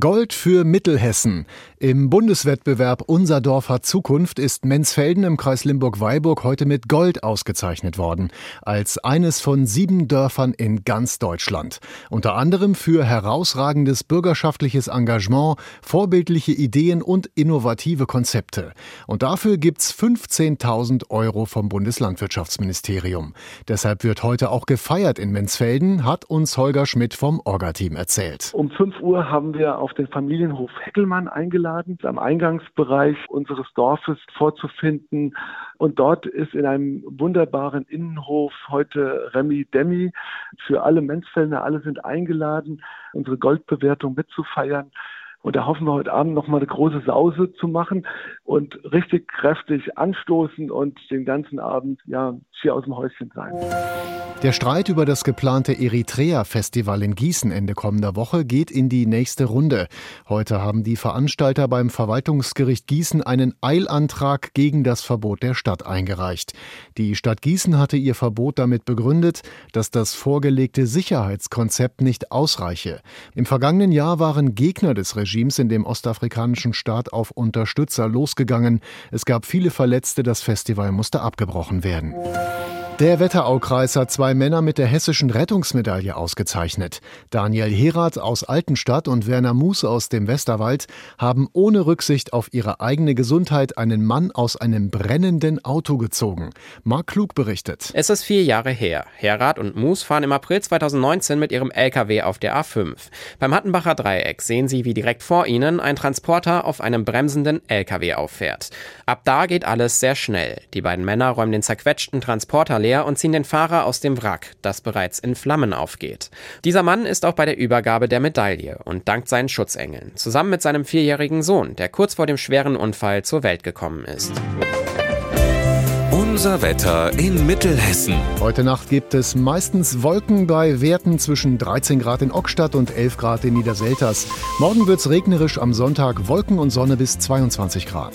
Gold für Mittelhessen. Im Bundeswettbewerb Unser Dorf hat Zukunft ist Menzfelden im Kreis Limburg-Weilburg heute mit Gold ausgezeichnet worden. Als eines von sieben Dörfern in ganz Deutschland. Unter anderem für herausragendes bürgerschaftliches Engagement, vorbildliche Ideen und innovative Konzepte. Und dafür gibt's 15.000 Euro vom Bundeslandwirtschaftsministerium. Deshalb wird heute auch gefeiert in Menzfelden, hat uns Holger Schmidt vom Orga-Team erzählt. Um 5 Uhr haben wir auf den Familienhof Heckelmann eingeladen, am Eingangsbereich unseres Dorfes vorzufinden. Und dort ist in einem wunderbaren Innenhof heute Remy Demi für alle Menzfelder. Alle sind eingeladen, unsere Goldbewertung mitzufeiern. Und da hoffen wir heute Abend nochmal eine große Sause zu machen und richtig kräftig anstoßen und den ganzen Abend ja hier aus dem Häuschen sein. Der Streit über das geplante Eritrea-Festival in Gießen Ende kommender Woche geht in die nächste Runde. Heute haben die Veranstalter beim Verwaltungsgericht Gießen einen Eilantrag gegen das Verbot der Stadt eingereicht. Die Stadt Gießen hatte ihr Verbot damit begründet, dass das vorgelegte Sicherheitskonzept nicht ausreiche. Im vergangenen Jahr waren Gegner des Regimes in dem ostafrikanischen Staat auf Unterstützer losgegangen. Es gab viele Verletzte, das Festival musste abgebrochen werden. Der Wetteraukreis hat zwei Männer mit der hessischen Rettungsmedaille ausgezeichnet. Daniel Herath aus Altenstadt und Werner Muß aus dem Westerwald haben ohne Rücksicht auf ihre eigene Gesundheit einen Mann aus einem brennenden Auto gezogen. Mark Klug berichtet. Es ist vier Jahre her. Herath und Muß fahren im April 2019 mit ihrem LKW auf der A5. Beim Hattenbacher Dreieck sehen sie, wie direkt vor ihnen ein Transporter auf einem bremsenden LKW auffährt. Ab da geht alles sehr schnell. Die beiden Männer räumen den zerquetschten Transporter leer und ziehen den Fahrer aus dem Wrack, das bereits in Flammen aufgeht. Dieser Mann ist auch bei der Übergabe der Medaille und dankt seinen Schutzengeln, zusammen mit seinem vierjährigen Sohn, der kurz vor dem schweren Unfall zur Welt gekommen ist. Unser Wetter in Mittelhessen. Heute Nacht gibt es meistens Wolken bei Werten zwischen 13 Grad in Ockstadt und 11 Grad in Niederselters. Morgen wird's regnerisch, am Sonntag Wolken und Sonne bis 22 Grad.